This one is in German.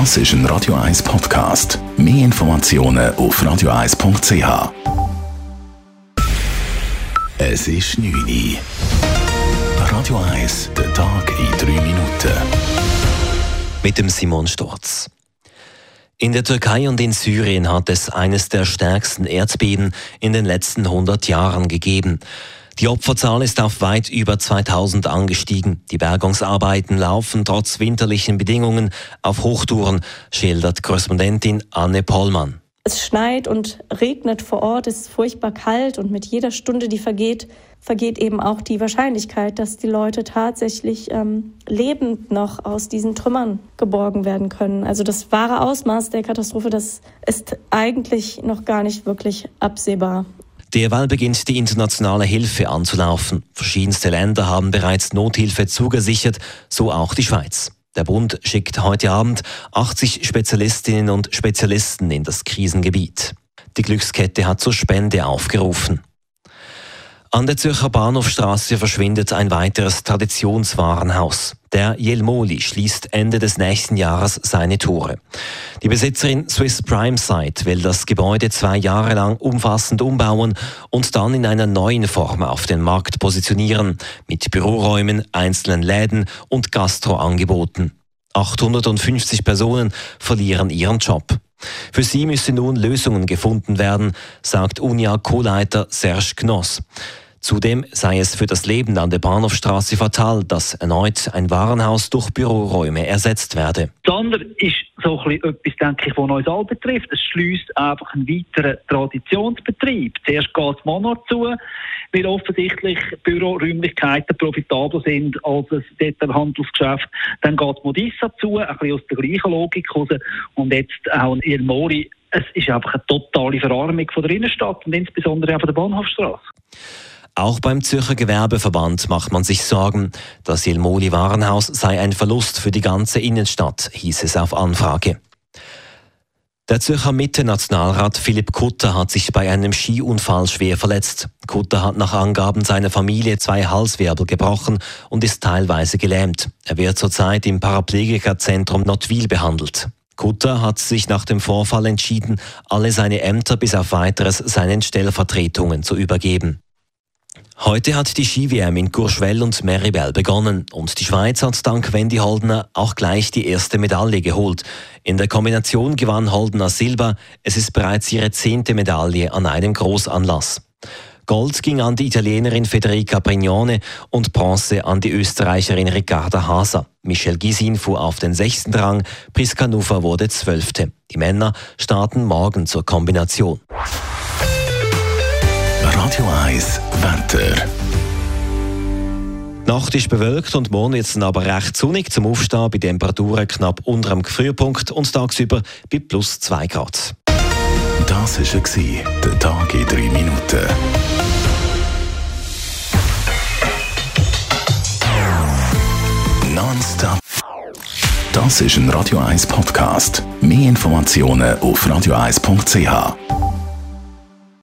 Das ist ein Radio 1 Podcast. Mehr Informationen auf radio1.ch. Es ist 9 Uhr. Radio 1, der Tag in 3 Minuten. Mit dem Simon Storz. In der Türkei und in Syrien hat es eines der stärksten Erdbeben in den letzten 100 Jahren gegeben. Die Opferzahl ist auf weit über 2000 angestiegen. Die Bergungsarbeiten laufen trotz winterlichen Bedingungen auf Hochtouren, schildert Korrespondentin Anne Pollmann. Es schneit und regnet vor Ort, es ist furchtbar kalt und mit jeder Stunde, die vergeht, vergeht eben auch die Wahrscheinlichkeit, dass die Leute tatsächlich ähm, lebend noch aus diesen Trümmern geborgen werden können. Also das wahre Ausmaß der Katastrophe, das ist eigentlich noch gar nicht wirklich absehbar. Derweil beginnt die internationale Hilfe anzulaufen. Verschiedenste Länder haben bereits Nothilfe zugesichert, so auch die Schweiz. Der Bund schickt heute Abend 80 Spezialistinnen und Spezialisten in das Krisengebiet. Die Glückskette hat zur Spende aufgerufen. An der Zürcher Bahnhofstraße verschwindet ein weiteres Traditionswarenhaus. Der Jelmoli schließt Ende des nächsten Jahres seine Tore. Die Besitzerin Swiss Prime Site will das Gebäude zwei Jahre lang umfassend umbauen und dann in einer neuen Form auf den Markt positionieren, mit Büroräumen, einzelnen Läden und Gastroangeboten. 850 Personen verlieren ihren Job. Für sie müssen nun Lösungen gefunden werden, sagt Unia Co-Leiter Serge Knoss. Zudem sei es für das Leben an der Bahnhofstraße fatal, dass erneut ein Warenhaus durch Büroräume ersetzt werde. Das andere ist so etwas, denke ich, was uns alle betrifft. Es schließt einfach einen weiteren Traditionsbetrieb. Zuerst geht es Monat zu, weil offensichtlich Büroräumlichkeiten profitabel sind als ein Detailhandelsgeschäft. Dann geht Modissa zu, ein bisschen aus der gleichen Logik raus. Und jetzt auch in Mori. Es ist einfach eine totale Verarmung von der Innenstadt und insbesondere auch von der Bahnhofstraße. Auch beim Zürcher Gewerbeverband macht man sich Sorgen. Das Jelmoli Warenhaus sei ein Verlust für die ganze Innenstadt, hieß es auf Anfrage. Der Zürcher Mitte-Nationalrat Philipp Kutter hat sich bei einem Skiunfall schwer verletzt. Kutter hat nach Angaben seiner Familie zwei Halswirbel gebrochen und ist teilweise gelähmt. Er wird zurzeit im Paraplegikerzentrum Notwil behandelt. Kutter hat sich nach dem Vorfall entschieden, alle seine Ämter bis auf weiteres seinen Stellvertretungen zu übergeben. Heute hat die Ski-WM in Courchevel und Meribel begonnen und die Schweiz hat dank Wendy Holdener auch gleich die erste Medaille geholt. In der Kombination gewann Holdener Silber. Es ist bereits ihre zehnte Medaille an einem Großanlass. Gold ging an die Italienerin Federica Brignone und Bronze an die Österreicherin Ricarda Haser. Michel Gisin fuhr auf den sechsten Rang, Priska Nufa wurde zwölfte. Die Männer starten morgen zur Kombination. Radio 1 Wetter. Nacht ist bewölkt und morgen wird es aber recht sonnig zum Aufstehen bei Temperaturen knapp unter dem Gefrierpunkt und tagsüber bei plus 2 Grad. Das war der Tag in 3 Minuten. Nonstop. Das ist ein Radio 1 Podcast. Mehr Informationen auf radio1.ch.